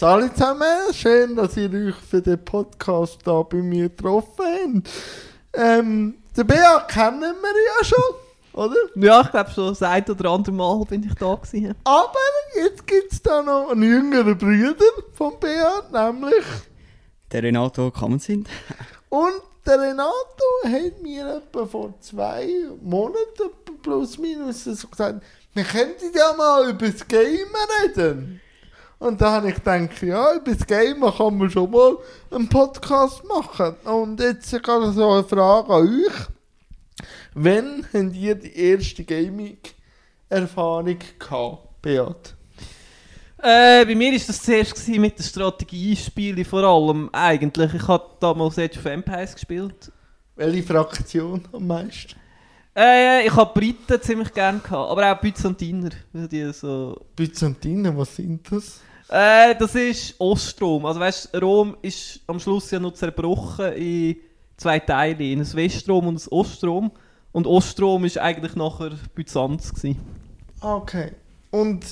Salut zusammen, schön, dass ihr euch für den Podcast da bei mir getroffen habt. Ähm, den Bea kennen wir ja schon, oder? Ja, ich glaube schon das ein oder andere Mal bin ich da gewesen. Aber jetzt gibt es da noch einen jüngeren Bruder von Bea, nämlich... Der Renato Kammersind. Und der Renato hat mir etwa vor zwei Monaten plus minus so gesagt, wir könnten ja mal über das Game reden. Und da habe ich gedacht, ja, über das Game kann man schon mal einen Podcast machen. Und jetzt gerade so eine Frage an euch. Wann habt ihr die erste Gaming-Erfahrung gehabt, Beat? Äh, bei mir war das zuerst mit den Strategiespielen vor allem eigentlich. Ich habe damals Age of Empires gespielt. Welche Fraktion am meisten? Äh, ich habe Briten ziemlich gerne gehabt, aber auch Byzantiner. Die so Byzantiner, was sind das? Äh, das ist Ostrom. Also weißt, Rom ist am Schluss ja noch zerbrochen in zwei Teile, in ein Westrom und ein Ostrom. Und Ostrom ist eigentlich nachher Byzanz gewesen. Ah, Okay. Und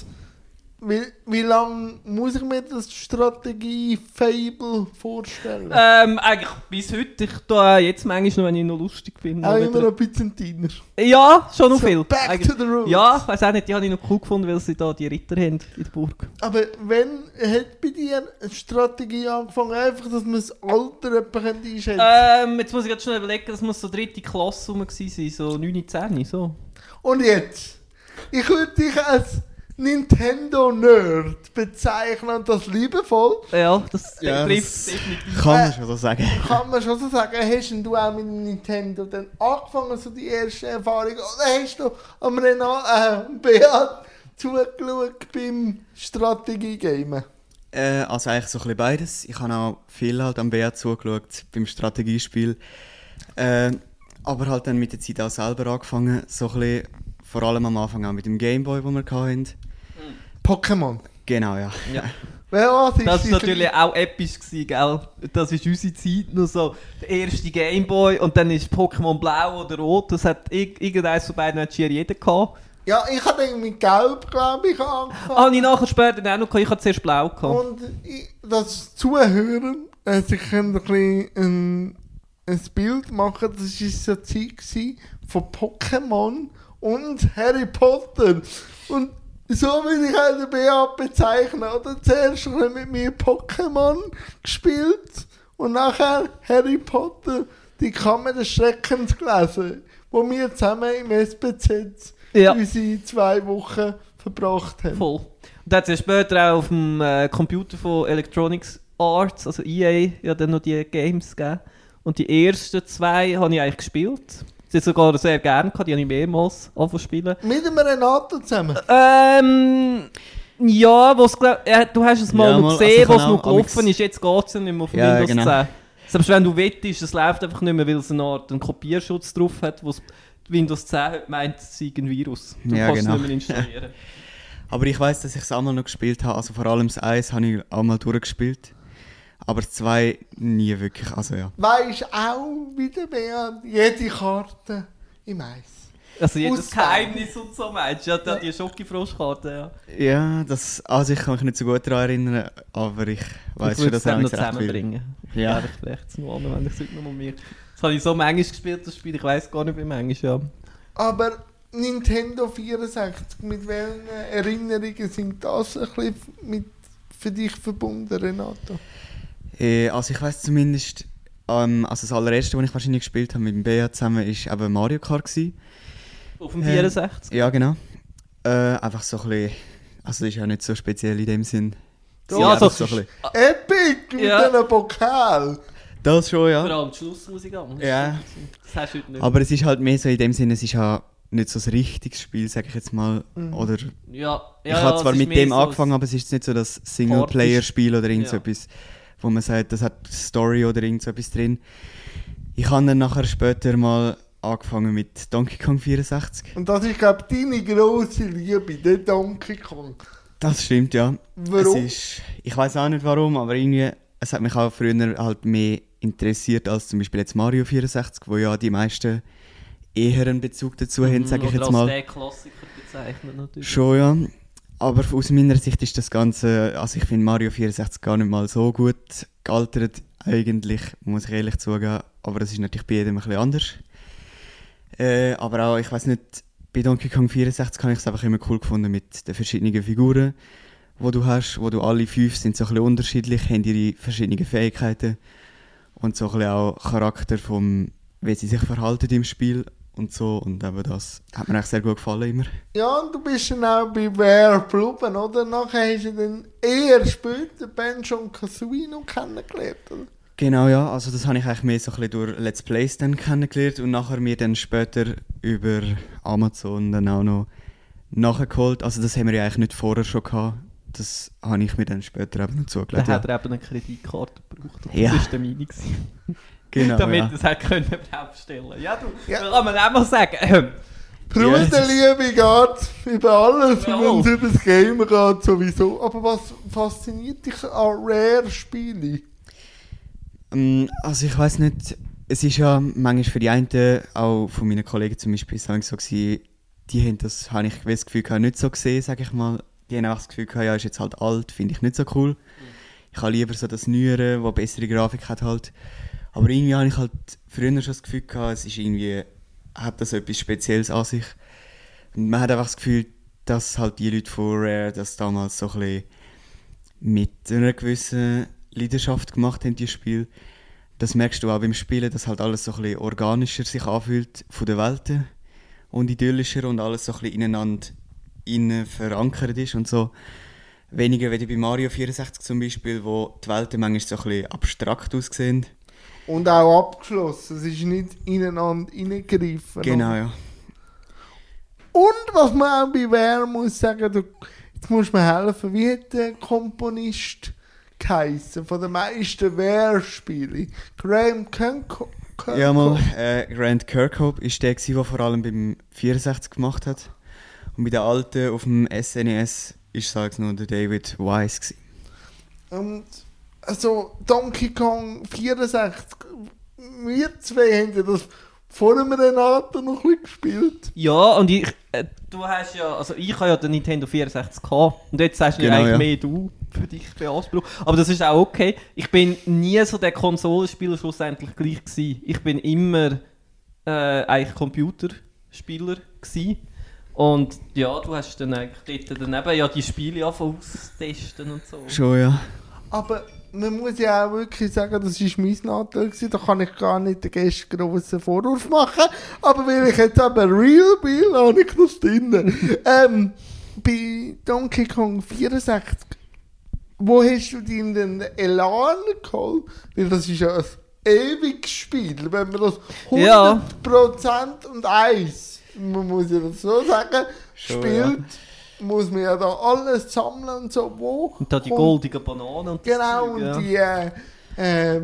wie, wie lange muss ich mir das Strategie-Fable vorstellen? Ähm, eigentlich bis heute. Ich tue jetzt manchmal noch, wenn ich noch lustig bin. Auch noch immer noch Byzantiner. Ja, schon noch So, viel. back Eigentlich- to the roots. Ja, ich weiß auch nicht, die habe ich noch cool gefunden, weil sie da die Ritter haben in der Burg. Aber wenn hat bei dir eine Strategie angefangen, einfach, dass man das Alter etwa einschätzen? Ähm, jetzt muss ich jetzt schnell überlegen, das muss so dritte Klasse rum sein, so 9, 10, so. Und jetzt? Ich würde dich als Nintendo-Nerd bezeichnen und das liebevoll. Ja, das Ja, trifft das- definitiv. Kann man schon so sagen. Kann man schon so sagen, hast denn du auch mit Nintendo dann angefangen, so die erste Erfahrung, oder hast du am Renat, äh, Beat zugeschaut beim Strategie-Gamen? Äh, also eigentlich so ein bisschen beides. Ich habe auch viel halt am BR zugeschaut beim Strategiespiel. Äh, aber halt dann mit der Zeit auch selber angefangen. So ein bisschen, vor allem am Anfang auch mit dem Gameboy, den wir hatten. Pokémon. Genau, ja. Ja. Ist Das war natürlich auch episch, gewesen, gell? Das ist unsere Zeit, nur so der erste Gameboy und dann ist Pokémon Blau oder Rot. Das hat ir- irgendeines von beiden hat jeder gehabt. Ja, ich hatte irgendwie mit Gelb, glaube ich, angefangen. Ah, ich nachher später auch noch. Ich hatte zuerst Blau gehabt. Und ich, das Zuhören, äh, sie können ein, bisschen ein, ein Bild machen, das war so eine Zeit gewesen von Pokémon und Harry Potter. Und so will ich auch den Beat bezeichnen, oder? Zuerst ein bisschen mit mir Pokémon gespielt und nachher Harry Potter, die Kammer des Schreckens gelesen, wo wir zusammen im SPZ Ja. unsere zwei Wochen verbracht haben. Voll. Und dann hat es später auch auf dem äh, Computer von Electronics Arts, also EA, ja dann noch die Games gegeben. Und die ersten zwei habe ich eigentlich gespielt. Sie hat sogar sehr gerne gehabt, die habe ich mehrmals zu spielen. Mit dem Renato zusammen. Ähm, ja, glaub, ja, du hast es mal Ja, noch mal, also gesehen, ich wo es habe noch auch gelaufen ist. Jetzt geht es ja nicht mehr auf Ja, Windows genau. 10. Selbst wenn du wettest, es läuft einfach nicht mehr, weil es eine Art einen Kopierschutz drauf hat, wo Windows 10 hat, meint, es sei ein Virus. Du Ja, kannst genau. es nicht mehr installieren. Aber ich weiß, dass ich es einmal noch gespielt habe. Also vor allem das 1 habe ich auch mal durchgespielt. Aber 2 nie wirklich. Also ja. Weisst auch wieder mehr jede Karte im Eis. Also jedes. Geheimnis und so meinst du? Ja, die, die Schokofroschkarte, ja. Ja, das, also ich kann mich nicht so gut daran erinnern, aber ich weiß schon, dass dann noch zusammenbringen. Ja. Ja. Ich vielleicht noch an, wenn ich es heute noch mal mir... Das habe ich so manchmal gespielt, das Spiel, ich weiß gar nicht, wie manchmal, ja. Aber Nintendo 64, mit welchen Erinnerungen sind das ein bisschen mit für dich verbunden, Renato? Äh, also ich weiß zumindest, ähm, also das allererste, was ich wahrscheinlich gespielt habe mit dem BA zusammen, ist eben Mario Kart gewesen. Auf dem Äh, 64. Ja, genau. Äh, einfach so ein bisschen, also das ist ja nicht so speziell in dem Sinn. Ja, Ja, also- so ein bisschen. Epic mit Ja. einem Pokal. Das schon, Vor ja. allem die Schlussmusik an. Ja. Das hast du heute nicht. Aber es ist halt mehr so in dem Sinne, es ist ja nicht so ein richtiges Spiel, sag ich jetzt mal. Mhm. Oder ja, ich ja, habe ja, zwar mit dem so angefangen, aber es ist nicht so das Singleplayer-Spiel oder irgend so Ja. etwas, wo man sagt, das hat Story oder irgend so etwas drin. Ich habe dann nachher später mal angefangen mit Donkey Kong 64. Und das ist, glaube ich, deine grosse Liebe, der Donkey Kong. Das stimmt, ja. Warum? Es ist, ich weiß auch nicht warum, aber irgendwie, es hat mich auch früher halt mehr interessiert als zum Beispiel jetzt Mario 64, wo ja die meisten eher einen Bezug dazu haben, sage ich Mhm, jetzt als mal. der Klassiker bezeichnet natürlich. Schon, ja. Aber aus meiner Sicht ist das Ganze, also ich finde Mario 64 gar nicht mal so gut gealtert, eigentlich, muss ich ehrlich zugeben. Aber das ist natürlich bei jedem ein bisschen anders. Äh, aber auch, ich weiß nicht, bei Donkey Kong 64 habe ich es einfach immer cool gefunden mit den verschiedenen Figuren, die du hast, wo du alle fünf sind so ein bisschen unterschiedlich, haben ihre verschiedenen Fähigkeiten und so ein bisschen auch Charakter vom, wie sie sich verhalten im Spiel und so und eben das hat mir eigentlich sehr gut gefallen immer. Ja, und du bist dann auch bei Bear geblieben, oder? Nachher hast du dann eher später Banjo und noch kennengelernt, oder? Genau, ja. Also das habe ich eigentlich mehr so ein bisschen durch Let's Plays dann kennengelernt und nachher mir dann später über Amazon dann auch noch nachgeholt. Also das haben wir ja eigentlich nicht vorher schon gehabt. Das habe ich mir dann später eben noch Dann zugelegt. hat Ja. er eben eine Kreditkarte gebraucht. Und Ja. Das war der Meinung. Genau, Damit ja. er es hat können bestellen Ja, du, Ja. ja. kann man auch mal sagen. Ähm, Bruderliebe geht über alles, Jawohl. wenn es über das Game geht, sowieso. Aber was fasziniert dich an Rare-Spielen? Ähm, Also ich weiß nicht, es ist ja manchmal für die einen, auch von meinen Kollegen zum Beispiel, sagen so gewesen, die haben das, habe ich das Gefühl gehabt, nicht so gesehen, sage ich mal. Die haben auch das Gefühl gehabt, ja, ist jetzt halt alt, finde ich nicht so cool. Ich habe lieber so das Neuere, das bessere Grafik hat halt. Aber irgendwie habe ich halt früher schon das Gefühl gehabt, es ist irgendwie, hat das etwas Spezielles an sich. Und man hat einfach das Gefühl, dass halt die Leute von Rare das damals so ein bisschen mit einer gewissen Leidenschaft gemacht haben, die Spiel. Das merkst du auch beim Spielen, dass halt alles so ein bisschen organischer sich anfühlt von den Welten und idyllischer und alles so ein bisschen ineinander innen verankert ist und so. Weniger wie bei Mario 64 zum Beispiel, wo die Welten manchmal so ein bisschen abstrakt aussehen. Und auch abgeschlossen. Es ist nicht ineinander reingreifen. Genau, ja. Und was man auch bei Rare muss sagen, du, jetzt musst du mir helfen, wie hat der Komponist geheißen von den meisten Rare-Spielen? Graham Kirkhope? Ja, mal, äh, Grant Kirkhope ist der, der vor allem beim 64 gemacht hat. Und bei den alten auf dem SNES ist es nur der David Wise. Gewesen. Und also Donkey Kong 64, wir zwei haben ja das vor dem Renato noch ein bisschen gespielt. ja, und ich, äh, du hast ja, also ich habe ja den Nintendo 64 gehabt. Und jetzt sagst du Genau, eigentlich ja. mehr du für dich beansprucht. Aber das ist auch okay. Ich bin nie so der Konsolenspieler schlussendlich gleich gewesen. Ich bin immer äh, eigentlich Computerspieler gewesen. Und ja, du hast dann eigentlich dort daneben ja die Spiele angefangen austesten und so. Schon, ja. Aber man muss ja auch wirklich sagen, das war mein Nachteil. Da kann ich gar nicht den Gästen grossen Vorwurf machen. Aber weil ich jetzt eben real bin, habe ich das drin. ähm, bei Donkey Kong 64, wo hast du den Elan geholt? Weil das ist ja ein ewiges Spiel. Wenn man das 100% Ja. und 1, man muss ja das so sagen, Schon, spielt, muss man ja da alles sammeln und so. Wo Und da die goldigen Bananen und Genau, Zeug, und ja. die äh, äh,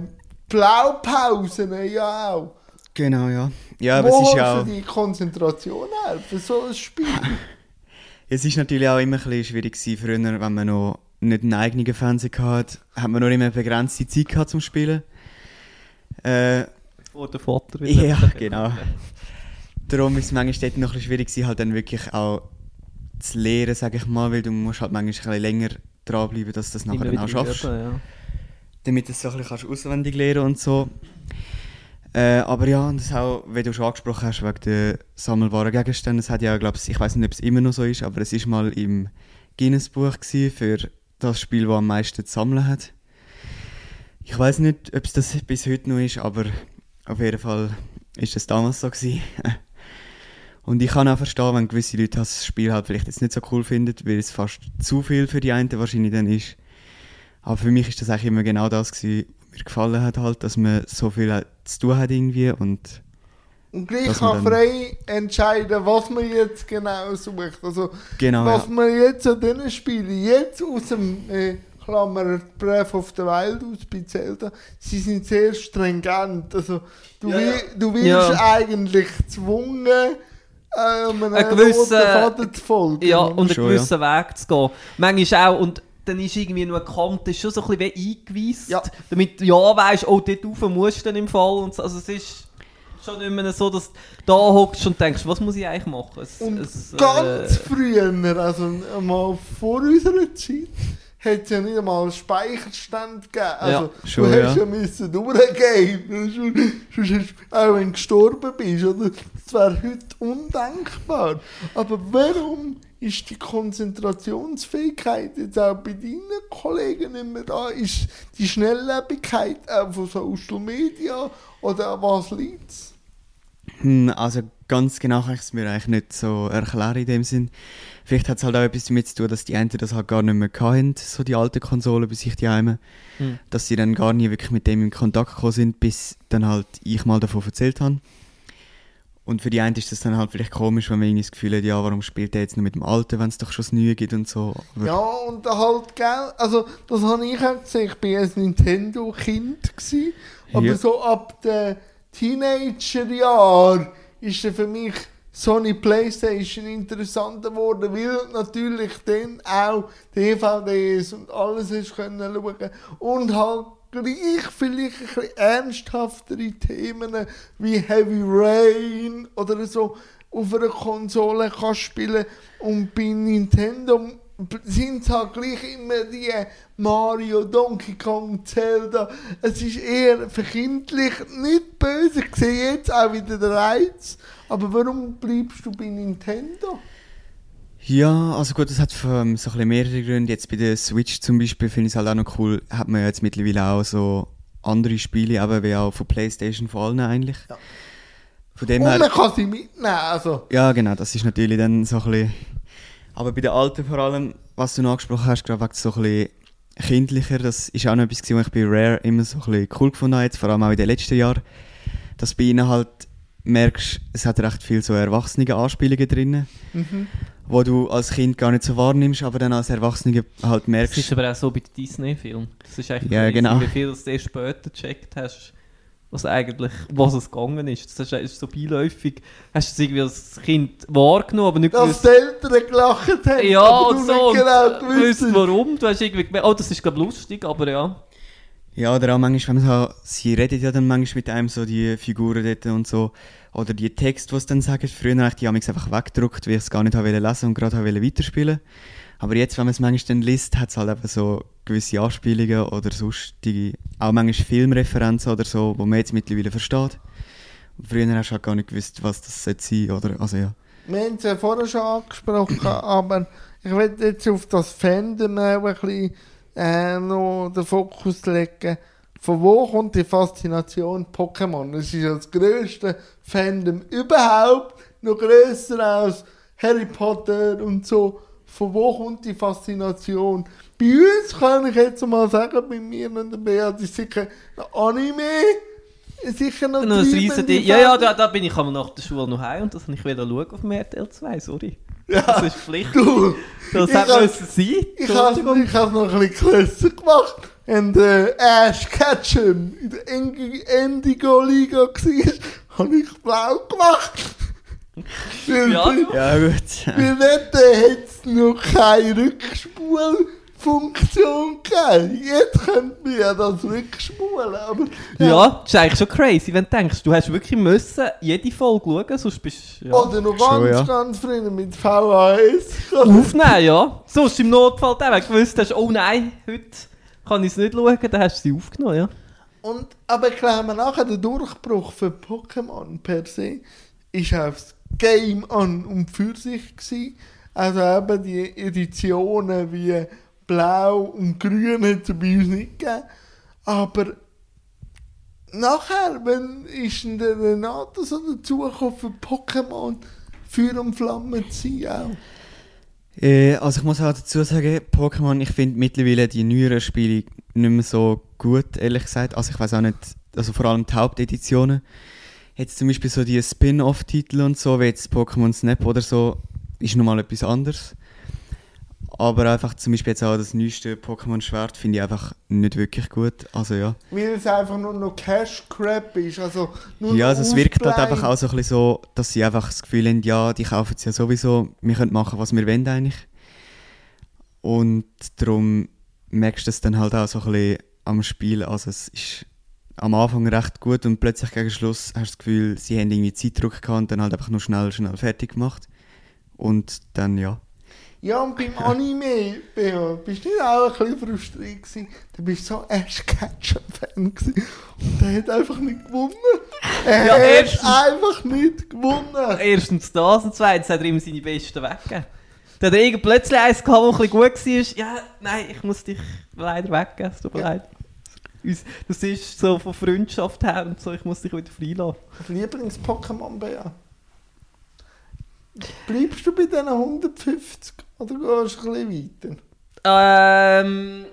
Blaupausen ja auch. Genau, ja. Ja, aber Wo es ist ja auch, die Konzentration her für so ein Spiel? es ist natürlich auch immer ein bisschen schwierig gewesen früher, wenn man noch nicht einen eigenen Fernseher hatte, hat man noch immer eine begrenzte Zeit gehabt zum Spielen. Äh, Vor der Vater ja, genau. Darum ist es manchmal dort noch ein bisschen schwierig gewesen, halt dann wirklich auch zu lernen, sage ich mal, weil du musst halt manchmal ein bisschen länger dranbleiben, dass du das nachher dann auch schaffst. üben, ja. damit du es so ein bisschen auswendig lernen und so. Äh, aber ja, und das auch, wie du schon angesprochen hast, wegen der sammelbaren Gegenstände, es hat ja, glaube ich, ich weiß nicht, ob es immer noch so ist, aber es ist mal im Guinness-Buch für das Spiel, das am meisten zu sammeln hat. Ich weiß nicht, ob es das bis heute noch ist, aber auf jeden Fall ist es damals so gewesen. Und ich kann auch verstehen, wenn gewisse Leute das Spiel halt vielleicht jetzt nicht so cool finden, weil es fast zu viel für die einen wahrscheinlich dann ist. Aber für mich ist das eigentlich immer genau das gewesen, was mir gefallen hat halt, dass man so viel hat zu tun hat irgendwie und Und gleich kann frei entscheiden, was man jetzt genau sucht. Also, genau was ja. man jetzt an diesen Spielen, jetzt aus dem äh, Klammer Breath of the Wild aus bei Zelda, sie sind sehr stringent. Also, du, Ja, ja. du wirst Ja. eigentlich gezwungen, einem Ein gewisser- roten Faden zu folgen. Ja, und einen Schon, gewissen Weg zu gehen. Manchmal auch, und dann ist irgendwie nur eine Kante ist schon so ein bisschen eingeweist, Ja. damit du ja weißt, oh, dort rauf musst du dann im Fall. Und so. Also es ist schon nicht mehr so, dass du da hockst und denkst, was muss ich eigentlich machen? Es, Und es, ganz äh, früher, also mal vor unserer Zeit, hat es ja nicht einmal einen Speicherstand gegeben. Also, schon, du hast ja. ja müssen durchgehen. Sonst auch wenn du gestorben bist, oder? Das wäre heute undenkbar. Aber warum ist die Konzentrationsfähigkeit jetzt auch bei deinen Kollegen nicht mehr da? Ist die Schnelllebigkeit auch von Social Media oder an was liegt es? Hm, Also ganz genau kann ich es mir eigentlich nicht so erklären in dem Sinn. Vielleicht hat es halt auch etwas damit zu tun, dass die einen das halt gar nicht mehr hatten, so die alten Konsolen bei sich die Heime. Hm. Dass sie dann gar nie wirklich mit dem in Kontakt gekommen sind, bis dann halt ich mal davon erzählt habe. Und für die einen ist das dann halt vielleicht komisch, wenn man irgendwie das Gefühl hat, ja, warum spielt er jetzt noch mit dem Alten, wenn es doch schon das Neue gibt und so. Aber Ja, und halt, gell, also das habe ich auch gesehen, ich bin ein Nintendo-Kind gsi, aber Ja. so ab den Teenager-Jahren ist für mich Sony Playstation interessanter geworden, weil natürlich dann auch DVDs und alles hast können schauen und halt gleich vielleicht ein bisschen ernsthaftere Themen wie Heavy Rain oder so auf einer Konsole kann spielen und bei Nintendo sind es halt gleich immer die Mario, Donkey Kong, Zelda. Es ist eher verkindlich, nicht böse. Ich sehe jetzt auch wieder den Reiz. Aber warum bleibst du bei Nintendo? Ja, also gut, das hat so ein bisschen mehrere Gründe. Jetzt bei der Switch zum Beispiel finde ich es halt auch noch cool, hat man ja jetzt mittlerweile auch so andere Spiele, aber wie auch von Playstation vor allem eigentlich. Ja. Von dem Und her, man kann sie mitnehmen. Also, ja genau, das ist natürlich dann so ein bisschen... Aber bei den Alten vor allem, was du noch angesprochen hast, gerade wegen so ein bisschen kindlicher, das ist auch noch etwas, gewesen, was ich bei Rare immer so ein bisschen cool gefunden habe, jetzt, vor allem auch in den letzten Jahren, dass bei ihnen halt merkst, es hat recht viel so erwachsene Anspielungen drin, mhm. wo du als Kind gar nicht so wahrnimmst, aber dann als Erwachsener halt Das merkst. ist aber auch so bei den Disney-Filmen. Das ist eigentlich Ja, genau. wie viel du erst später gecheckt hast, was eigentlich, was es gegangen ist. Das ist, ist so beiläufig. Hast du es irgendwie als Kind wahrgenommen, aber nicht Dass gewusst, die Eltern gelacht haben. ja, aber und du so. nicht genau gewusst, gewusst. warum. Du hast irgendwie gemerkt, oh, das ist glaube lustig, aber ja. Ja, oder auch manchmal, wenn man so, sie redet ja dann manchmal mit einem so die Figuren dort und so, oder die Texte, die sie dann sagen. Früher habe ich die einfach weggedruckt, weil ich es gar nicht lesen und gerade weiterspielen. Aber jetzt, wenn man es manchmal dann liest, hat es halt eben so gewisse Anspielungen oder sonstige, auch manchmal Filmreferenzen oder so, wo man jetzt mittlerweile versteht. Früher hast du halt gar nicht gewusst, was das sein sollte, oder, also ja. Wir haben es ja vorher schon angesprochen, aber ich will jetzt auf das Fandom ein bisschen äh, noch den Fokus legen. Von wo kommt die Faszination Pokémon? Es ist ja das grösste Fandom überhaupt, noch grösser als Harry Potter und so. Von wo kommt die Faszination? Bei uns kann ich jetzt mal sagen, bei mir und der Beat ist sicher noch Anime, sicher noch Noch ein riesen. Ja, ja, da, da bin ich aber nach der Schule noch heim und das habe ich wieder schauen auf dem RTL 2, sorry. Ja. Das ist Pflicht. Du, Das Ich hat müssen sein. Ich habe hab noch ein bisschen grösser gemacht. Und äh, Ash Ketchum in der Indigo-Liga war, habe ich blau gemacht. Ja, Ja, gut. weil dort hat es noch keine Rückspulfunktion gegeben. Jetzt könnte man ja das rückspulen, aber Ja, das ist eigentlich schon crazy, wenn du denkst, du hast wirklich müssen jede Folge schauen, sonst bist du ja. Oder noch Schon, ganz, ja. ganz früher mit VHS. aufnehmen, ja. Sonst im Notfall, dann, wenn du gewusst hast, oh nein, heute kann ich es nicht schauen, dann hast du sie aufgenommen, ja. Und, aber ich glaube nachher, der Durchbruch für Pokémon per se ist das Game an und für sich gewesen. Also eben die Editionen wie Blau und Grün hat es bei uns nicht gegeben. Aber nachher, wenn ist denn der Renato so dazugekommen für Pokémon Feuer und Flamme zu sein? Äh, also ich muss auch dazu sagen, Pokémon, ich finde mittlerweile die neueren Spiele nicht mehr so gut, ehrlich gesagt. Also ich weiß auch nicht, also vor allem die Haupteditionen. Jetzt zum Beispiel so die Spin-off-Titel und so, wie jetzt Pokémon Snap oder so, ist nochmal etwas anderes. Aber einfach zum Beispiel jetzt auch das neueste Pokémon Schwert finde ich einfach nicht wirklich gut. Also ja. Weil es einfach nur noch Cash Crap ist. Also nur Ja, also es wirkt halt einfach auch so ein bisschen so, dass sie einfach das Gefühl haben, ja, die kaufen es ja sowieso, wir können machen, was wir wollen eigentlich. Und darum merkst du es dann halt auch so ein bisschen am Spiel, also es ist am Anfang recht gut und plötzlich gegen Schluss hast du das Gefühl, sie haben irgendwie Zeitdruck gehabt und dann halt einfach nur schnell, schnell fertig gemacht. Und dann, ja. Ja, und beim Anime, Bea, bist du nicht auch ein bisschen frustriert gewesen? Du bist so Ash Ketchum-Fan gewesen. Und der hat einfach nicht gewonnen. Er Ja, hat erstens- einfach nicht gewonnen. Erstens das und zweitens hat er ihm seine Besten weggegeben. Dann hat er irgend plötzlich eins gehabt, das ein bisschen gut war. Ja, nein, ich muss dich leider weggeben, es tut mir leid. Uns- Das ist so von Freundschaft her und so, ich muss dich wieder freilassen. Lieblings-Pokémon, Bea? Bleibst du bei diesen 150 oder gehst du ein bisschen weiter? Ähm.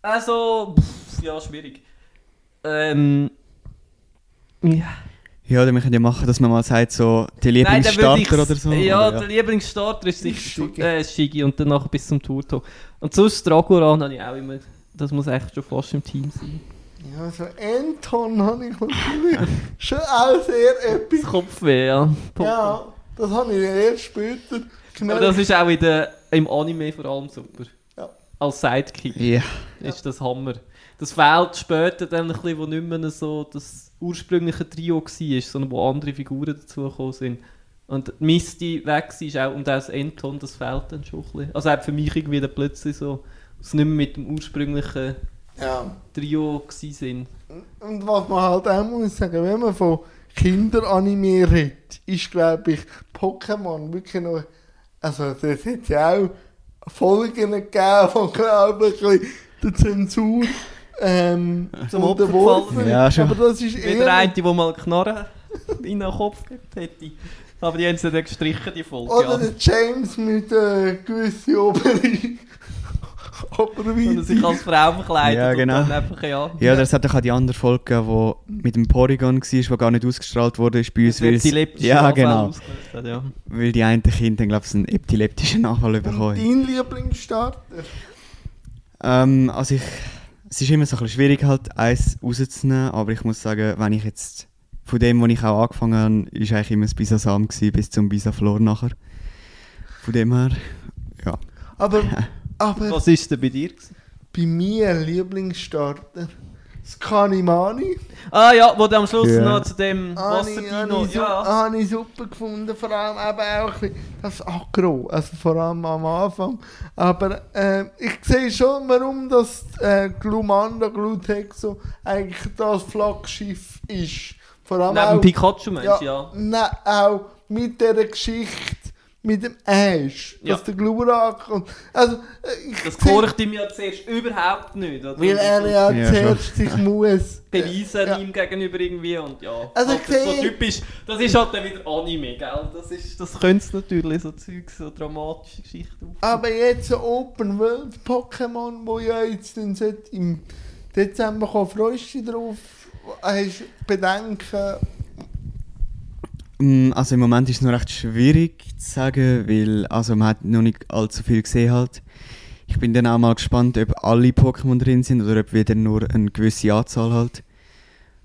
Also. Pff, ja, schwierig. Ähm. Ja. Ja, oder wir können ja machen, dass man mal sagt, so, die Lieblingsstarter oder so. Ja, oder, der Lieblingsstarter ist sicher Shigi. äh, Shigi und danach bis zum Turto. Und sonst Dragoran habe ich auch immer. Das muss echt schon fast im Team sein. Ja, so Anton habe ich natürlich schon auch sehr episch. Das Kopfweh, ja. Ja, das habe ich erst später Aber gemerkt. das ist auch in der, im Anime vor allem super. Ja. Als Sidekick Ja. ist das Hammer. Das fehlt später dann ein bisschen, wo nicht mehr so das ursprüngliche Trio war, sondern wo andere Figuren dazugekommen sind. Und Misty weg war auch, und auch das Enton, das fehlt dann schon ein bisschen. Also hat für mich irgendwie dann plötzlich so, sie nicht mehr mit dem ursprünglichen Ja. Trio gewesen sind. Und was man halt auch muss sagen, wenn man von Kinderanime redet, ist glaube ich Pokémon wirklich noch. Also das hat ja auch Folgen gegeben von glaube ich der Zensur. Ähm, Zum unterworfen. Opfer Ja, schon. Aber das ist Wie der eher. eine, der mal Knarren in den Kopf gehabt hätte. Aber die haben sie dann gestrichen, die Folge. Oder ja. der James mit äh, gewissen Oberen. Und er sich als Frau verkleidet Ja, genau. und dann einfach, ja. Ja, das hat doch auch die andere Folge gegeben, die mit dem Porygon war, die gar nicht ausgestrahlt wurde ist bei uns, weil, es- epileptische ja, genau, hat, ja. weil die einen Kinder, glaube ich, einen epileptischen Anfall Und bekommen. dein Lieblingsstarter? Ähm, also ich, es ist immer so ein bisschen schwierig halt, eins rauszunehmen, aber ich muss sagen, wenn ich jetzt, von dem, wo ich auch angefangen habe, ist eigentlich immer das Bisasam gewesen, bis zum Bisaflor nachher. Von dem her, ja. Aber, aber Was ist denn bei dir? gewesen? bei mir Lieblingsstarter. Skanimani. Ah ja, wo du am Schluss Ja. noch zu dem Habe ich, Wasserdino... habe ich, Ja, habe ich super gefunden, vor allem eben auch ein bisschen das Agro, also vor allem am Anfang. Aber äh, ich sehe schon, warum das äh, Glumanda Glutexo eigentlich das Flaggschiff ist. Vor allem neben auch, Pikachu meinst du, ja. Ne, auch mit dieser Geschichte mit dem Ash, Ja. dass der Glurak und also äh, ich Das gehorcht ihm ja zuerst überhaupt nicht. Oder? weil er ja, Ja, zuerst sich muss beweisen Ja. ihm gegenüber irgendwie und ja. Also halt ich das so sehe- typisch, das ist halt dann wieder Anime, gell? Das, ist, das könnte es natürlich, so Zeug, so dramatische Geschichten auf. Aber jetzt ein Open World Pokémon, wo ja jetzt dann im Dezember kommen, freust du dich drauf? Hast du Bedenken? Mm, Also im Moment ist es noch recht schwierig zu sagen, weil also man hat noch nicht allzu viel gesehen halt. Ich bin dann auch mal gespannt, ob alle Pokémon drin sind oder ob wieder nur eine gewisse Anzahl halt.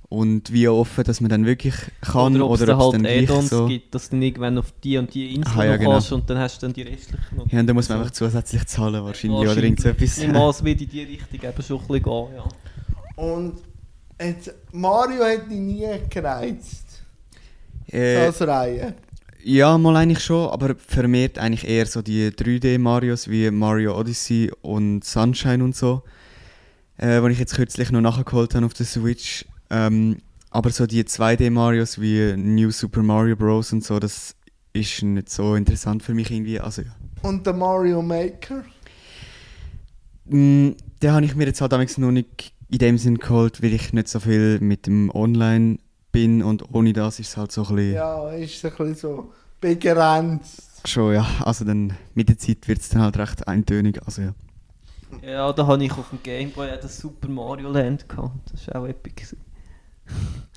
Und wie offen, dass man dann wirklich kann oder ob es oder dann ob es halt dann gleich Add-ons so... gibt, dass du dann irgendwann auf die und die Insel Ah, ja, noch genau. kannst und dann hast du dann die restlichen noch. Ja, und dann muss man einfach zusätzlich zahlen wahrscheinlich, oder Wahrscheinlich. irgend so etwas. Im Maß wird in die Richtung eben schon ein bisschen gehen, ja. Und jetzt, Mario hat dich nie gereizt, Äh, als Reihe. ja, mal eigentlich schon, aber vermehrt eigentlich eher so die 3D-Marios wie Mario Odyssey und Sunshine und so. Äh, die ich jetzt kürzlich noch nachgeholt habe auf der Switch. Ähm, aber so die 2D-Marios wie New Super Mario Bros. und so, das ist nicht so interessant für mich irgendwie. Also ja. Und der Mario Maker. Mm, den habe ich mir jetzt halt damals noch nicht in dem Sinn geholt, weil ich nicht so viel mit dem Online bin und ohne das ist es halt so ein bisschen... Ja, ist ein bisschen so begrenzt. Schon, ja. Also dann mit der Zeit wird es dann halt recht eintönig. Also ja. Ja, da habe ich auf dem Gameboy auch das Super Mario Land gehabt. Das war auch epic. gewesen.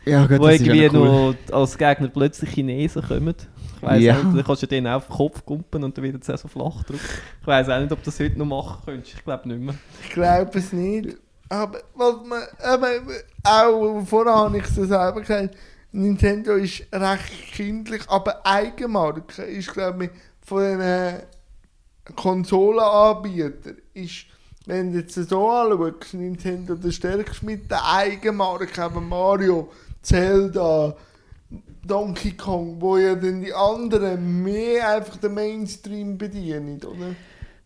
Ja, gut, Wo das ist irgendwie noch cool. noch als Gegner plötzlich Chinesen kommen. Ich weiss Ja. nicht, dann kannst du denen auf den Kopf kumpen und dann wird es auch so flach drücken. Ich weiss auch nicht, ob du das heute noch machen könntest. Ich glaube nicht mehr. Ich glaube es nicht. Aber was man, aber auch vorher habe ich es selber gesagt, Nintendo ist recht kindlich, aber Eigenmarke ist, glaube ich, von den Konsolenanbietern ist wenn du jetzt so anschaust, Nintendo der stärkste mit der Eigenmarke, eben Mario, Zelda, Donkey Kong, wo ja dann die anderen mehr einfach den Mainstream bedienen, oder?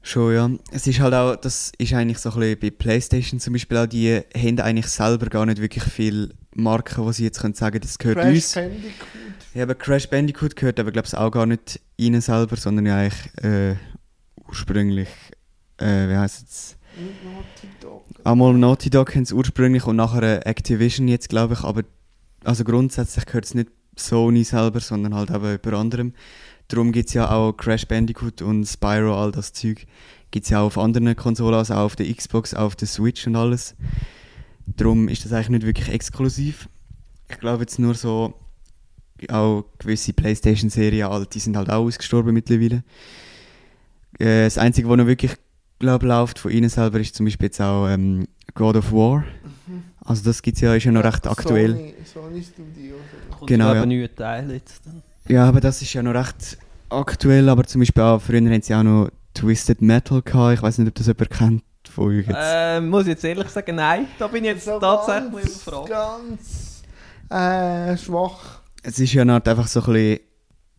Schon, ja. Es ist halt auch, das ist eigentlich so ein bisschen bei Playstation zum Beispiel auch, die haben eigentlich selber gar nicht wirklich viele Marken, wo sie jetzt können sagen, das gehört Crash uns. Bandicoot. Ja, aber Crash Bandicoot gehört aber glaube ich auch gar nicht ihnen selber, sondern ja eigentlich äh, ursprünglich, äh, wie heißt es? Naughty Dog. Einmal Naughty Dog haben es ursprünglich und nachher Activision jetzt glaube ich, aber also grundsätzlich gehört es nicht Sony selber, sondern halt eben über anderem. Darum gibt es ja auch Crash Bandicoot und Spyro, all das Zeug. Gibt es ja auch auf anderen Konsolen, also auch auf der Xbox, auf der Switch und alles. Darum ist das eigentlich nicht wirklich exklusiv. Ich glaube jetzt nur so, auch gewisse Playstation-Serien, all, die sind halt auch ausgestorben mittlerweile. Äh, das Einzige, was noch wirklich glaub, läuft von ihnen selber, ist zum Beispiel jetzt auch ähm, God of War. Also das gibt's ja, ist ja noch recht aktuell. Sony, Sony Studios. oder? Kommt Genau, ja. ja. Teil jetzt. dann. Ja, aber das ist ja noch recht aktuell, aber zum Beispiel auch, früher haben sie auch noch Twisted Metal gehabt. Ich weiß nicht, ob das jemand kennt von euch jetzt. Ähm, muss ich jetzt ehrlich sagen, nein, da bin ich jetzt So tatsächlich ganz, überfragt. Ganz äh, schwach. Es ist ja noch einfach so ein bisschen,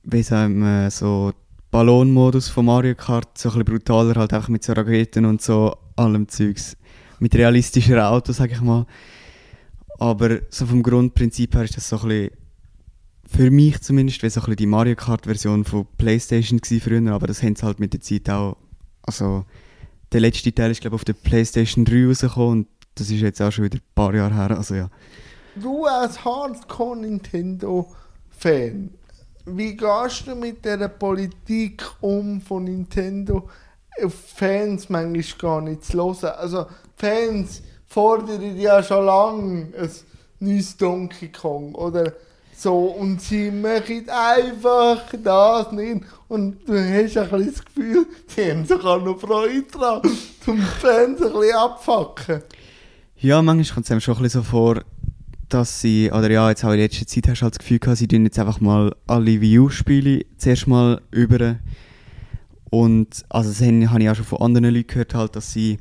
wie sagen wir, so Ballonmodus von Mario Kart, so ein bisschen brutaler, halt einfach mit so Raketen und so allem Zeugs. Mit realistischeren Autos, sag ich mal. Aber so vom Grundprinzip her ist das so ein bisschen, für mich zumindest, wie so ein die Mario Kart-Version von Playstation gsi früher, aber das haben sie halt mit der Zeit auch, also der letzte Teil ist glaube ich auf der Playstation 3 rausgekommen und das ist jetzt auch schon wieder ein paar Jahre her, also ja. Du als Hardcore-Nintendo-Fan, wie gehst du mit der Politik um von Nintendo, Fans manchmal gar nicht zu hören? Also, Fans fordern ja schon lange ein neues Donkey Kong oder so und sie machen einfach das nicht und du hast ein das Gefühl, sie haben sogar noch Freude dran, zum die Fans ein bisschen abfacken. Ja, manchmal kommt es einem schon ein so vor, dass sie, oder ja, jetzt auch in letzter Zeit hast du halt das Gefühl gehabt, sie tun jetzt einfach mal alle Wii U-Spiele zuerst mal über. Und, also das habe ich auch schon von anderen Leuten gehört, halt, dass sie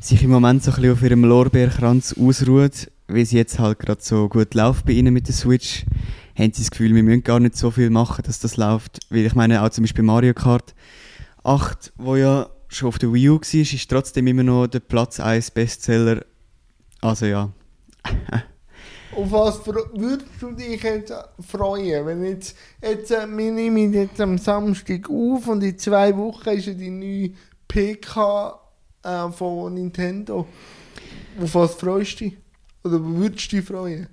sich im Moment so ein bisschen auf ihrem Lorbeerkranz ausruhen, weil sie jetzt halt gerade so gut läuft bei ihnen mit der Switch, haben sie das Gefühl, wir müssen gar nicht so viel machen, dass das läuft. Weil ich meine, auch zum Beispiel Mario Kart 8, wo ja schon auf der Wii U war, ist trotzdem immer noch der Platz 1 Bestseller. Also ja. Auf was würdest du dich jetzt freuen, wenn jetzt, jetzt äh, wir nehmen jetzt am Samstag auf und in zwei Wochen ist ja die neue PK äh, von Nintendo. Auf was freust du dich? Oder würdest du dich freuen?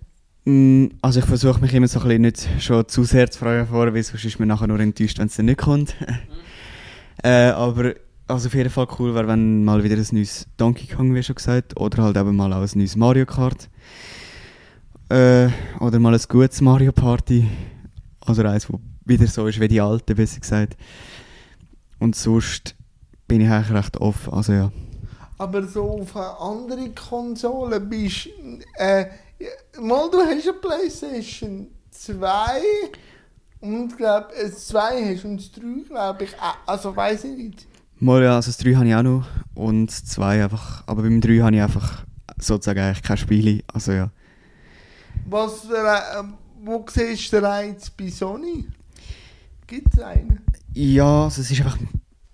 Mm, Also ich versuche mich immer so ein bisschen nicht schon zu sehr zu freuen vor, weil sonst ist man nachher nur enttäuscht, wenn es dann nicht kommt. äh, aber also auf jeden Fall cool wäre, wenn mal wieder ein neues Donkey Kong, wie schon gesagt, oder halt eben mal auch ein neues Mario Kart. Äh, oder mal ein gutes Mario Party. Also eins, wo wieder so ist wie die alte, besser gesagt. Und sonst bin ich eigentlich recht offen, also ja. Aber so auf eine andere Konsole bist äh, mal du hast eine Playstation 2 und glaub es 2 hast und das 3 glaube ich auch. also weiß ich nicht. Mal ja, also das 3 habe ich auch noch und das 2 einfach, aber beim 3 habe ich einfach sozusagen eigentlich keine Spiele, also ja. Was der, äh, wo siehst du den Reiz bei Sony? Gibt es einen? Ja, also es ist einfach,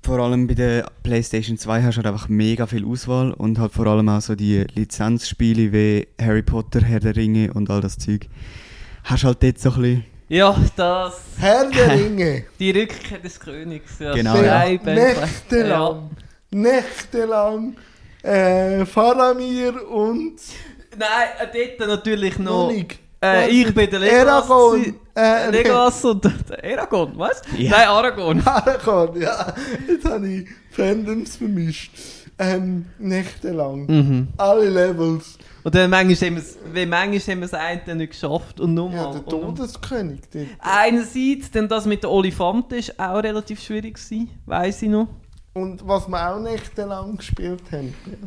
vor allem bei der Playstation 2 hast du halt einfach mega viel Auswahl und halt vor allem auch so die Lizenzspiele wie Harry Potter, Herr der Ringe und all das Zeug. Hast halt dort so ein bisschen, Ja, das. Herr der Ringe. Die Rückkehr des Königs. Ja, Genau, ja. Drei Bände. Nächtelang. Nächtelang. Äh, Faramir und Nein, äh, dort natürlich noch. Honig. Äh, ich bin der Legolas. Eragon. gewesen. Äh, Legolas und der Eragon, was? Ja. Nein, Aragorn. Aragorn, ja. Jetzt habe ich Fandoms vermischt. Ähm, nächtelang. Mhm. Alle Levels. Und dann manchmal haben wir es, weil manchmal haben wir es eine nicht geschafft und nochmal. Ja, der. Todeskönig. dort. Einerseits, denn das mit der Olifanten ist auch relativ schwierig gewesen, weiss ich noch. Und was wir auch nächtelang gespielt haben. Ja.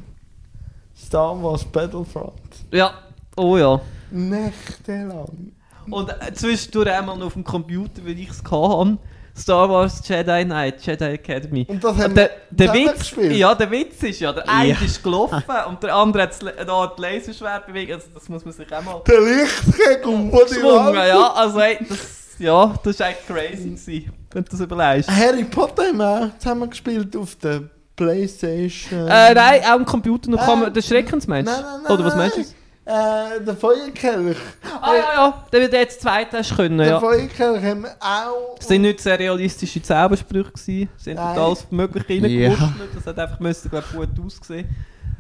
Star Wars Battlefront. Ja, oh ja. Nächtelang. Und äh, zwischendurch einmal noch auf dem Computer, weil ich es hatte. Star Wars Jedi Knight, Jedi Academy. Und das haben der, der Witz, gespielt. ja, der Witz ist ja, der eine Ja. ist gelaufen und der andere hat das- eine Art Laserschwert bewegt. Also das muss man sich auch mal Der Lichtkegel, wo die ja. Also ey, das, ja, das war echt crazy, gewesen, wenn du das überlegst. Harry Potter haben wir auch zusammen gespielt auf der Playstation. Äh, nein, auch am Computer noch Äh, kann man, der Schreckens nein, meinst nein, nein. Oder was meinst du? Äh, der Feuerkelch. Ah ja, ja, der wird jetzt zweit hast können, Der ja. Feuerkelch haben wir auch. Es sind nicht sehr realistische Zaubersprüche gewesen. Es sind Nein. nicht alles Mögliche Ja. reingewurschtelt. Das hat einfach müssen, glaub, gut ausgesehen.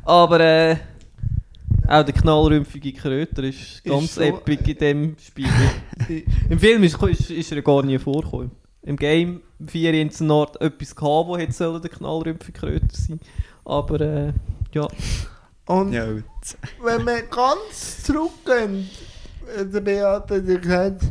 Aber äh, auch der knallrümpfige Kröter ist ganz so- epic in dem Spiel. Im Film ist, ist, ist er gar nie vorgekommen. Im Game 4 in Art etwas gehabt, wo hätte sollen der knallrümpfige Kröter sein. Aber äh, ja. Und Ja, wenn wir ganz zurückgehen, äh, der Beat hat ja gesagt,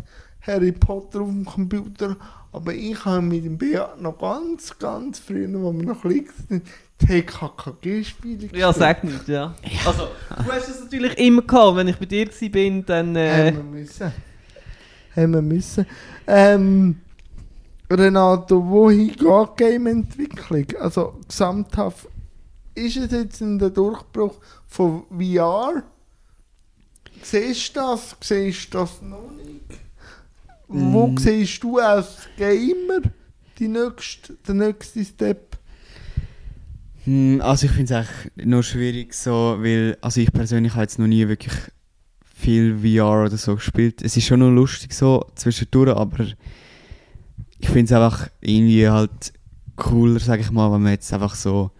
Harry Potter auf dem Computer, aber ich habe mit dem Beat noch ganz, ganz früh, wo wir noch klein sind, TKKG-Spiele gespielt. Ja, sag nicht, ja. Also, du hast es natürlich immer gehabt. Wenn ich bei dir bin, dann... Äh, Haben wir müssen. Haben wir müssen. Ähm, Renato, wohin geht Game-Entwicklung? Also gesamthaft, ist es jetzt in der Durchbruch von VR? Siehst du das? Siehst du das noch nicht? Wo Mm. siehst du als Gamer die nächste, den nächsten Step? Hm, Also ich finde es eigentlich noch schwierig so, weil also ich persönlich habe jetzt noch nie wirklich viel VR oder so gespielt. Es ist schon noch lustig so zwischendurch, aber ich finde es einfach irgendwie halt cooler, sage ich mal, wenn man jetzt einfach so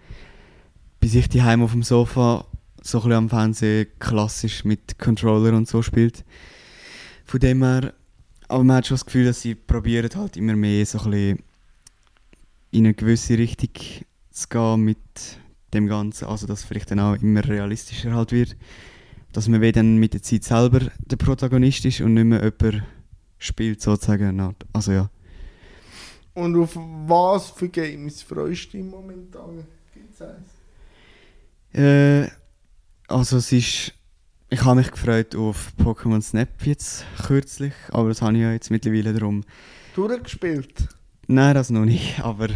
bei sich daheim auf dem Sofa so ein am Fernsehen klassisch mit Controller und so spielt. Von dem her, aber man hat schon das Gefühl, dass sie probieren halt immer mehr so ein bisschen in eine gewisse Richtung zu gehen mit dem Ganzen, also dass vielleicht dann auch immer realistischer halt wird, dass man wie dann mit der Zeit selber der Protagonist ist und nicht mehr jemand spielt sozusagen. Also ja. Und auf was für Games freust du dich momentan? Gibt's eins? Äh, also es ist, ich habe mich gefreut auf Pokémon Snap jetzt kürzlich, aber das habe ich ja jetzt mittlerweile darum. Durchgespielt? Nein, das noch nicht, aber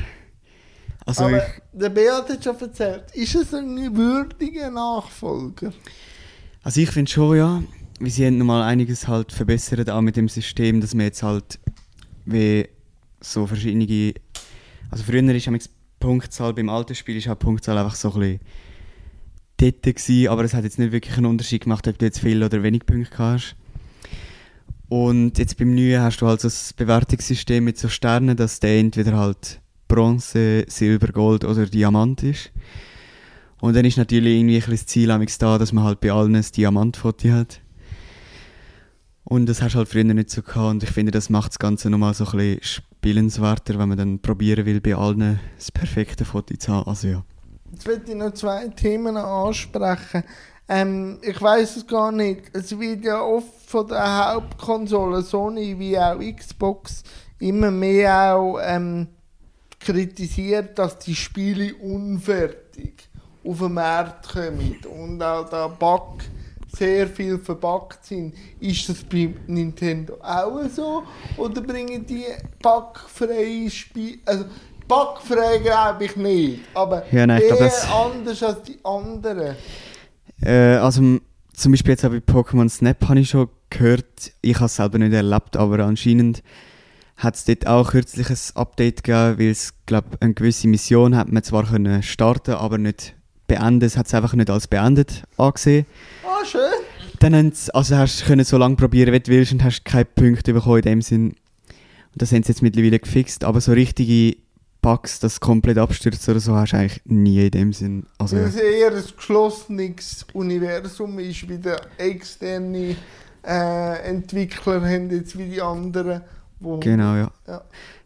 also Aber ich, der Beat hat schon erzählt, ist es ein würdiger Nachfolger? Also ich finde schon, ja, weil sie haben nochmal einiges halt verbessert, auch mit dem System, dass man jetzt halt wie so verschiedene... Also früher ist die Punktzahl, beim alten Spiel ist die Punktzahl einfach so ein bisschen dort gewesen, aber es hat jetzt nicht wirklich einen Unterschied gemacht, ob du jetzt viel oder wenig Punkte hast. Und jetzt beim Neuen hast du halt so ein Bewertungssystem mit so Sternen, dass der entweder halt Bronze, Silber, Gold oder Diamant ist. Und dann ist natürlich irgendwie ein das Ziel da, dass man halt bei allen ein Diamantfoto hat. Und das hast du halt früher nicht so gehabt. Und ich finde, das macht das Ganze nochmal so ein bisschen spielenswerter, wenn man dann probieren will, bei allen das perfekte Foto zu haben. Also ja. Jetzt will ich noch zwei Themen ansprechen. Ähm, ich weiß es gar nicht. Es wird ja oft von der Hauptkonsole Sony wie auch Xbox immer mehr auch ähm, kritisiert, dass die Spiele unfertig auf den Markt kommen und auch der Bug sehr viel verbuggt sind. Ist das bei Nintendo auch so? Oder bringen die bugfreie Spiele? Also, bugfrei glaube ich nicht, aber Ja, nein, ich eher das- anders als die anderen. Äh, also zum Beispiel jetzt auch bei Pokémon Snap habe ich schon gehört, ich habe es selber nicht erlebt, aber anscheinend hat es dort auch kürzlich ein Update gegeben, weil es, glaube eine gewisse Mission hat man zwar können starten, aber nicht beenden. Es hat es einfach nicht als beendet angesehen. Ah, schön. Dann also hast du können so lange probieren, wie du willst und hast keine Punkte bekommen in dem Sinn. Und das haben sie jetzt mittlerweile gefixt, aber so richtige Bugs, das komplett abstürzt oder so, hast du eigentlich nie in dem Sinn. Also, ja. es eher ein geschlossenes Universum ist, wie der externe äh, Entwickler haben jetzt wie die anderen. Genau, ja. Ja.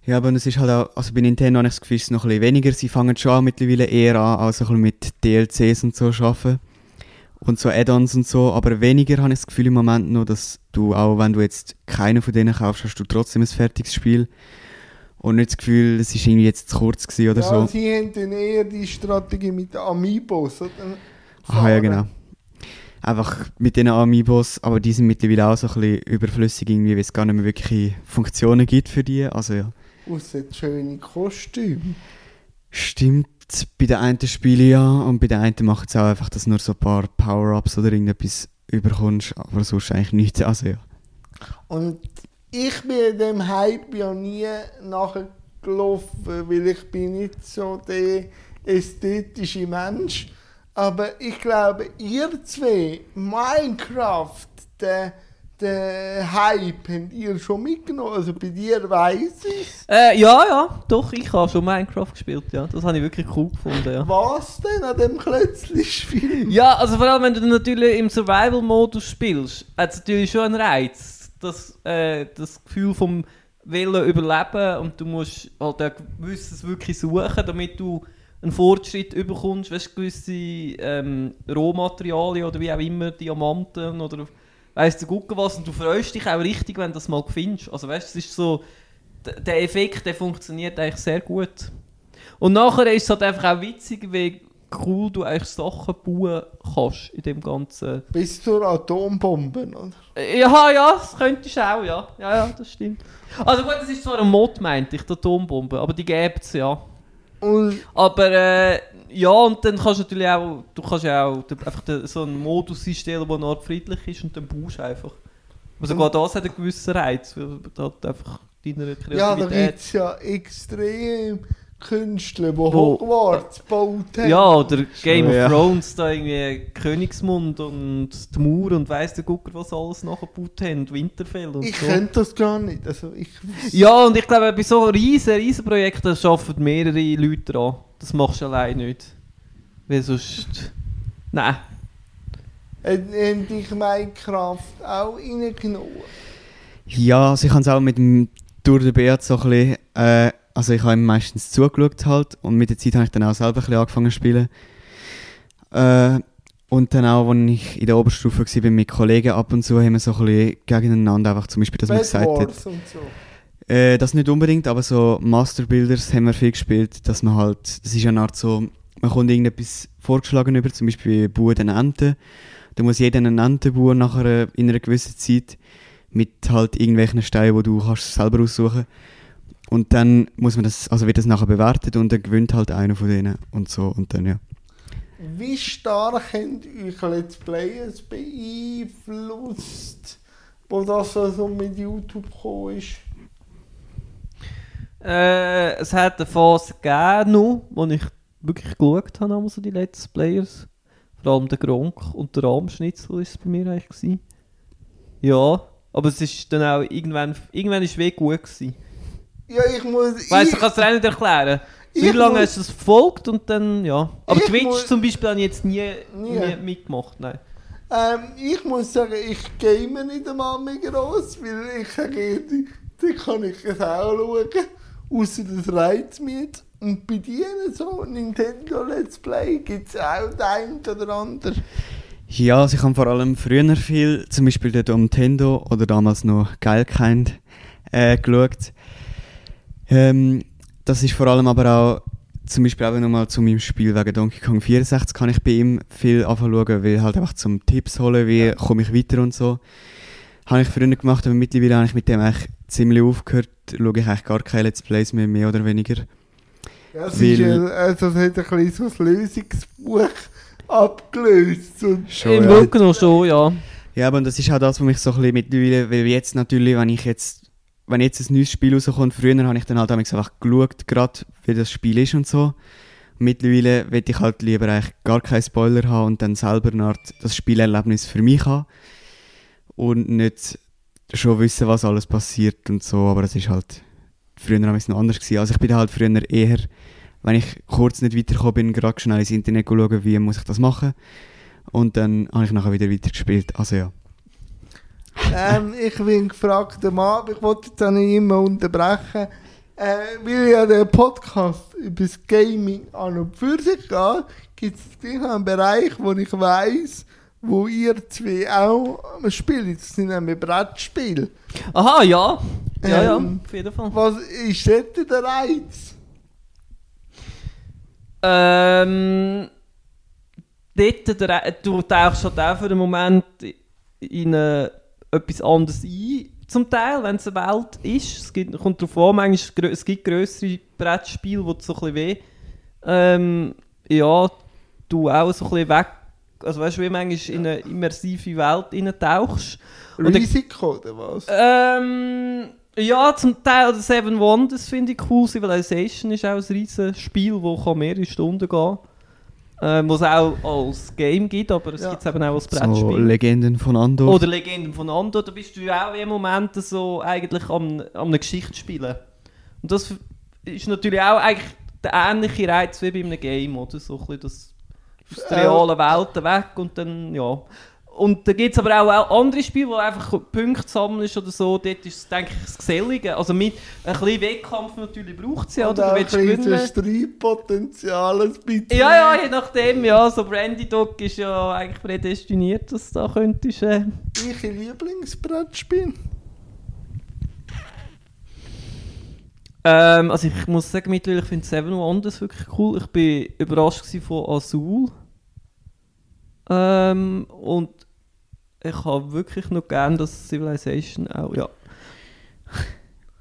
Ja, aber es ist halt auch, also bei Nintendo habe ich das Gefühl, es ist noch ein bisschen weniger. Sie fangen schon mittlerweile eher an, also ein bisschen mit DLCs und so zu arbeiten. Und so Add-ons und so, aber weniger habe ich das Gefühl im Moment noch, dass du auch, wenn du jetzt keinen von denen kaufst, hast du trotzdem ein fertiges Spiel. Und nicht das Gefühl, es war irgendwie jetzt zu kurz gewesen oder ja, so. sie haben dann eher die Strategie mit den Amiibos. Oder? Aha, ja genau. Einfach mit den Amiibos, aber die sind mittlerweile auch so ein bisschen überflüssig irgendwie, weil es gar nicht mehr wirklich Funktionen gibt für die. Also ja. Außer die schönen Kostüme. Stimmt, bei den einen Spielen ja und bei den einen macht es auch einfach, dass nur so ein paar Power-Ups oder irgendetwas überkommst, aber sonst eigentlich nichts. Also ja. Und ich bin dem Hype ja nie nachgelaufen, weil ich bin nicht so der ästhetische Mensch. Aber ich glaube, ihr zwei, Minecraft, der, der Hype, habt ihr schon mitgenommen. Also bei dir weiß ich Äh, ja, ja, doch, ich habe schon Minecraft gespielt, ja. Das habe ich wirklich cool gefunden, ja. Was denn an dem Klötzli-Spiel? Ja, also vor allem, wenn du natürlich im Survival-Modus spielst, hat es natürlich schon einen Reiz. Das, äh, das Gefühl vom Willen überleben und du musst halt auch gewisses wirklich suchen, damit du einen Fortschritt überkommst, weißt, gewisse ähm, Rohmaterialien oder wie auch immer, Diamanten oder weiss der Gucke was und du freust dich auch richtig, wenn du das mal findest. Also weißt, es ist so, der Effekt, der funktioniert eigentlich sehr gut. Und nachher ist es halt einfach auch witzig, wie cool du eigentlich Sachen bauen kannst in dem ganzen... Bis zur Atombombe, oder? Ja, ja, das könntest du auch, ja. Ja, ja, das stimmt. Also gut, das ist zwar ein Mod, meinte ich, die Atombombe, aber die gäbe es, ja. Und Aber äh, ja, und dann kannst du natürlich auch, du kannst ja auch einfach so einen Modus einstellen, der Art friedlich ist und dann baust du einfach. Also sogar das hat einen gewissen Reiz, weil du halt einfach deiner Kreativität... ja, da gibt es ja extrem Künstler, die Wo- Hogwarts gebaut haben. Ja, oder Game of ja. Thrones, da irgendwie Königsmund und die Mauer und weiss der Gucker, was alles nachgebaut haben, Winterfell und Ich so. könnte das gar nicht. Also ich, Ja, und ich glaube, bei so riesen, riesen Projekten arbeiten mehrere Leute dran. Das machst du allein nicht. Weil sonst... Nein. Hätte ich Minecraft auch reingenommen? Ja, also ich habe es auch mit dem Tour de Beat so ein bisschen, äh, also ich habe ihm meistens zugeschaut halt und mit der Zeit habe ich dann auch selber ein bisschen angefangen zu spielen. Äh, und dann auch, als ich in der Oberstufe war mit Kollegen ab und zu, haben wir so ein bisschen gegeneinander einfach zum Beispiel, dass man gesagt hat, Wars so. Äh, das nicht unbedingt, aber so Master Builders haben wir viel gespielt, dass man halt, das ist eine Art so, man kommt irgendetwas vorgeschlagen über, zum Beispiel Bauern den Enten. Da muss jeder einen Enten bauen nachher in einer gewissen Zeit mit halt irgendwelchen Steinen, die du kannst selber aussuchen. Und dann muss man das, also wird das nachher bewertet und dann gewinnt halt einer von denen und so und dann ja. Wie stark haben euch Let's Players beeinflusst, wo das so mit YouTube gekommen ist? Äh, es hat eine Phase gegeben, noch, wo ich wirklich geschaut habe, also die Let's Players. Vor allem der Gronk und der Rahmschnitzel war es bei mir eigentlich. Gewesen. Ja, aber es ist dann auch irgendwann, irgendwann ist es gut gewesen. Ja, ich muss... Weißt du, ich- kannst du dir auch nicht erklären. ich Wie lange muss- hast du das verfolgt und dann, ja. Aber Ich Twitch muss- zum Beispiel habe ich jetzt nie, Nie. nie mitgemacht, nein. Ähm, ich muss sagen, ich game nicht einmal mehr gross, weil ich sage, die kann ich es auch schauen. Außer das reizt mich nicht. Und bei dir so Nintendo Let's Play gibt es auch den einen oder anderen. Ja, also ich habe vor allem früher viel, zum Beispiel den Nintendo oder damals noch Geilkind äh, geschaut. Ähm, das ist vor allem aber auch, zum Beispiel auch nochmal zu meinem Spiel wegen Donkey Kong 64 kann ich bei ihm viel anfangen schauen, weil halt einfach zum Tipps holen, wie komme ich weiter und so. Habe ich früher gemacht, aber mittlerweile habe ich mit dem eigentlich ziemlich aufgehört, schaue ich eigentlich gar keine Let's Plays mehr, mehr oder weniger. Ja, das, Weil- ist, ja- also, das hat ein bisschen so ein Lösungsbuch abgelöst. Und Schon, Im ja. Rücken noch schon, ja. Ja, aber das ist auch das, was mich so ein bisschen mittlerweile, weil jetzt natürlich, wenn ich jetzt, wenn jetzt ein neues Spiel rauskommt, früher habe ich dann halt einfach geschaut, gerade wie das Spiel ist und so. Mittlerweile will ich halt lieber eigentlich gar keinen Spoiler haben und dann selber eine Art das Spielerlebnis für mich haben. Und nicht schon wissen, was alles passiert und so, aber das ist halt, früher es noch anders gewesen. Also ich bin halt früher eher, wenn ich kurz nicht weitergekommen bin, gerade schnell ins Internet schauen, wie muss ich das machen. Und dann habe ich nachher wieder weitergespielt. Also ja. Ähm, ich bin gefragt, Mann, ich wollte jetzt auch nicht immer unterbrechen, äh, weil ja der Podcast über das Gaming an und für sich geht, gibt es einen Bereich, wo ich weiss, wo ihr zwei auch spielt. Das sind nämlich Brettspiele. Aha, ja. Ja, ja, Ähm, auf jeden Fall. Was ist dort der Reiz? Ähm, dort, der, du tauchst halt auch für einen Moment in äh, etwas anderes ein. zum Teil, wenn es eine Welt ist. Es gibt, kommt darauf an, manchmal, es gibt grössere Brettspiele, wo so ein bisschen weh, ähm, ja, du auch so ein bisschen weg, also weißt du, wie manchmal in eine immersive Welt dann- Risiko oder was? Ähm, ja, zum Teil oder Seven Wonders finde ich cool. Civilization ist auch ein riesiges Spiel, das kann mehrere Stunden gehen ähm, was es auch als Game gibt, aber es Ja. gibt es eben auch als So Brettspiel. Legenden von Andor. Oder Legenden von Andor, da bist du ja auch im Moment so eigentlich am, am eine Geschichte spielen. Und das ist natürlich auch eigentlich der ähnliche Reiz wie bei einem Game, oder? So ein bisschen das aus der Äh, realen Welt weg und dann, ja. Und da gibt es aber auch, auch andere Spiele, wo einfach Punkte sammelst oder so. Dort ist es, denke ich, das Gesellige. Also mit ein bisschen Wettkampf natürlich braucht es ja, Und oder? auch Du willst gewinnen. Streitpotenzial ein bisschen. Ja, ja, je nachdem, ja. So Brandy Dog ist ja eigentlich prädestiniert, dass du da könntest... Äh, Welche Lieblingsbrettspiel? Ähm, also ich muss sagen, mittlerweile ich finde Seven Wonders wirklich cool. Ich bin überrascht von Azul. Ähm, und ich habe wirklich noch gern das Civilization auch, ja.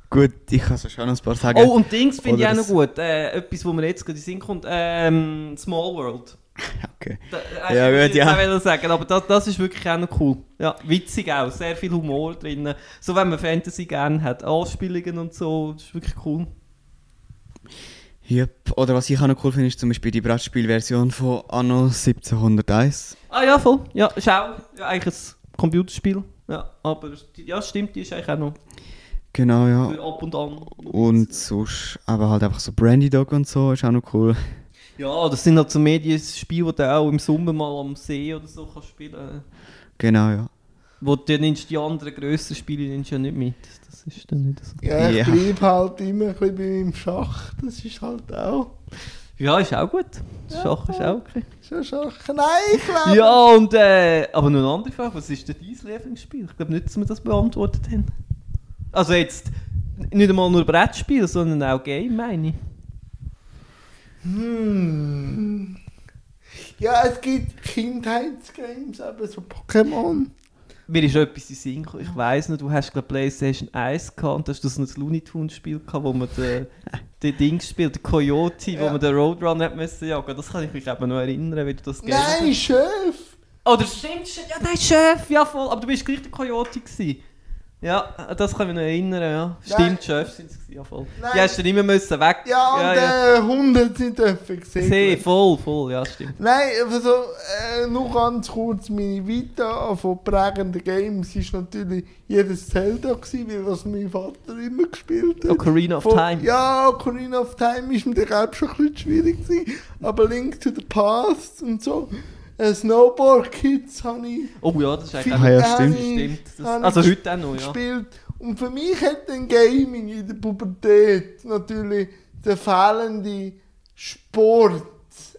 Gut, ich kann so schon noch ein paar sagen. Oh, und Dings finde ich auch noch gut. Äh, etwas, wo mir jetzt gerade in den Sinn kommt. Ähm, Small World. Okay. Da, äh, Ja, ich gut, ja. wollte sagen, aber das, das ist wirklich auch noch cool. Ja, witzig auch, sehr viel Humor drin. So, wenn man Fantasy gerne hat, Anspielungen und so, das ist wirklich cool. Yep. Oder was ich auch noch cool finde, ist zum Beispiel die Brettspielversion von Anno 1701. Ah ja, voll. Ja, ist auch ja, eigentlich ein Computerspiel. Ja, aber ja, stimmt, die ist eigentlich auch noch Genau, ja. für ab und an. Und sonst aber halt einfach so Brandy Dog und so ist auch noch cool. Ja, das sind halt so Medienspiele, die du auch im Sommer mal am See oder so kannst spielen Genau, ja. Wo du nimmst die anderen grösseren Spiele nimmst du ja nicht mit. Das ist dann nicht so. Ja, ich Ja. bleibe halt immer ein bisschen bei meinem Schach. Das ist halt auch. Ja, ist auch gut. Das Schach ist auch okay. Schon Schach. Nein, ich glaube. Ja, und äh, aber noch eine andere Frage, was ist denn dein Lieblingsspiel? Ich glaube nicht, dass wir das beantwortet haben. Also jetzt nicht einmal nur Brettspiel, sondern auch Game, meine ich. Hm. Ja, es gibt Kindheitsgames, aber so Pokémon. Mir ist etwas in Sinn gekommen. Ich weiss noch, du hast glaub, PlayStation 1 gehabt und hast du so ein Looney Tunes Spiel gehabt, wo man den, den Ding gespielt, den Coyote, wo Ja. man den Roadrunner hat müssen jagen. Das kann ich mich eben noch erinnern, wie du das Nein, Chef! Oh, das stimmt. Ja, nein, Chef, ja voll. Aber du bist gleich der Coyote gewesen. Ja, das kann ich mich noch erinnern, ja. Stimmt, Chef sind es ja voll. Nein. Die hast du nicht mehr müssen weg. Ja, und ja, ja. äh, Hunde sind dürfen gesehen. See, voll, voll, ja, stimmt. Nein, also äh, nur ganz kurz meine Vita von prägenden Games ist natürlich jedes Zelda gewesen, weil das mein Vater immer gespielt hat. Ocarina of Von- Time. Ja, Ocarina of Time ist mir glaube schon ein bisschen schwierig gewesen, aber Link to the Past und so. Äh, Snowboard Kids habe ich Oh ja, das ist eigentlich Ah ja, stimmt. ich- stimmt. Das, also ich heute auch noch, ja. gespielt. Und für mich hat dann Gaming in der Pubertät natürlich den fehlenden Sport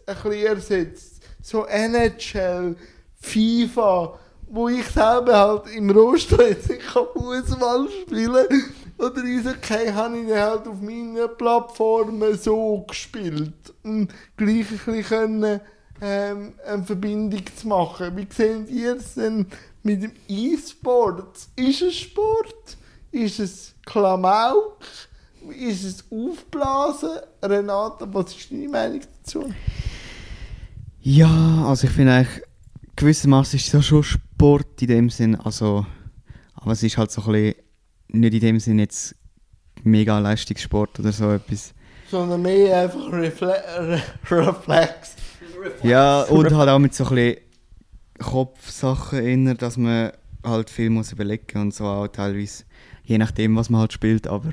ein bisschen ersetzt. So NHL, FIFA, wo ich selber halt im kann Fußball spielen oder Eishockey habe ich dann halt auf meinen Plattformen so gespielt und gleich ein bisschen können, ähm, eine Verbindung zu machen. Wie sehen ihr es denn mit dem E-Sport? Ist es Sport? Ist es Klamauk? Ist es Aufblasen? Renate, was ist deine Meinung dazu? Ja, also ich finde eigentlich, gewissermaßen ist es ja schon Sport in dem Sinn, also, aber es ist halt so ein bisschen, nicht in dem Sinn jetzt mega Leistungssport oder so etwas. Sondern mehr einfach Refle Re Reflex. Ja, und halt auch mit so ein bisschen Kopfsachen inner, dass man halt viel muss überlegen und so auch teilweise, je nachdem was man halt spielt, aber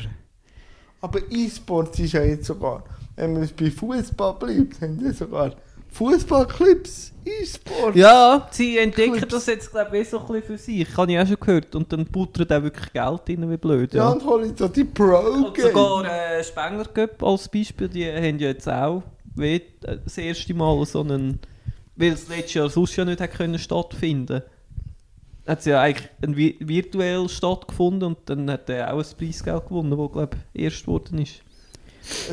Aber E-Sport ist ja jetzt sogar, wenn man bei Fußball bleibt, haben die sogar Fußballclips, E-Sport. Ja, sie entdecken Clips. das jetzt, glaube ich, eh so ein bisschen für sich. Habe ich auch schon gehört. Und dann buttert auch wirklich Geld rein, wie blöd. Ja, Ja. und hol ich so die Und Pro-Games. sogar äh, Spengler Cup als Beispiel, die haben ja jetzt auch das erste Mal so einen, weil es letztes Jahr sonst ja nicht hat können stattfinden hat es ja eigentlich ein vi virtuell stattgefunden und dann hat er auch ein Preisgeld gewonnen, das glaube ich erst geworden ist.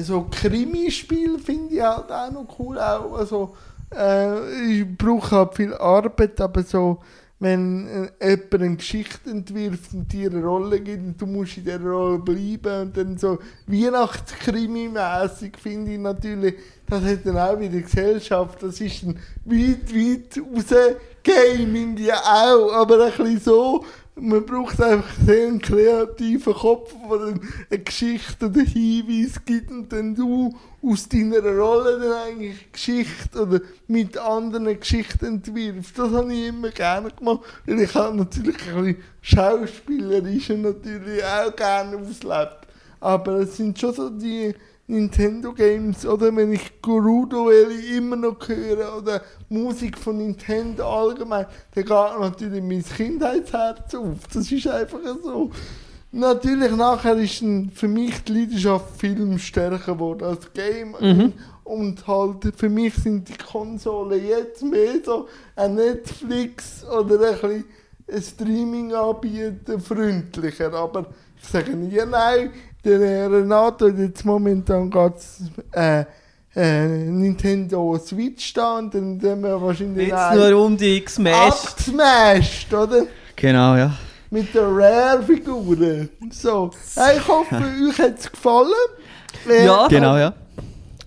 So Krimispiel finde ich halt auch noch cool. Auch, also, äh, ich brauche halt viel Arbeit, aber so, wenn äh, jemand eine Geschichte entwirft und dir eine Rolle gibt und du musst in dieser Rolle bleiben und dann so Weihnachtskrimi-mässig finde ich natürlich, das hat dann auch wieder Gesellschaft, das ist ein weit, weit raus Gaming ja auch, aber ein bisschen so, man braucht einfach sehr einen kreativen Kopf, der eine Geschichte oder Hinweis gibt und dann du aus deiner Rolle dann eigentlich Geschichte oder mit anderen Geschichten entwirfst. Das habe ich immer gerne gemacht, weil ich habe natürlich ein bisschen schauspielerisch und natürlich auch gerne auslebt. Aber es sind schon so die Nintendo Games oder wenn ich Gerudo immer noch höre oder Musik von Nintendo allgemein, dann geht natürlich mein Kindheitsherz auf. Das ist einfach so. Natürlich nachher ist für mich die Leidenschaft Film stärker geworden als Game. Mhm. Und halt für mich sind die Konsolen jetzt mehr so ein Netflix oder ein bisschen Streaming-Anbieter freundlicher. Aber ich sage nie nein. Der Renato hat jetzt momentan geht's, äh, äh, Nintendo Switch da und dann haben wir wahrscheinlich Jetzt nur um die gesmashed. abgesmashed, oder? Genau, ja. Mit den Rare-Figuren. So. Ich hoffe, euch hat es gefallen. Ja, Genau, ja.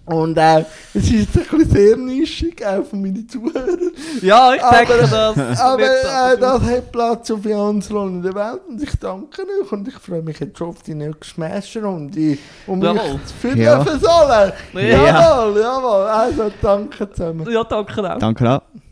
Und äh, es ist ein bisschen sehr nischig, auch von meinen Zuhörern. Ja, ich Aber- denke, das Aber äh, das hat Platz auf ganz in der Welt und ich danke euch und ich freue mich jetzt schon auf die nächste Smash-Runde, um mich Jawohl. zu führen Ja. sollen. Ja. Jawohl, jawohl. Also danke zusammen. Ja, danke auch. Danke auch.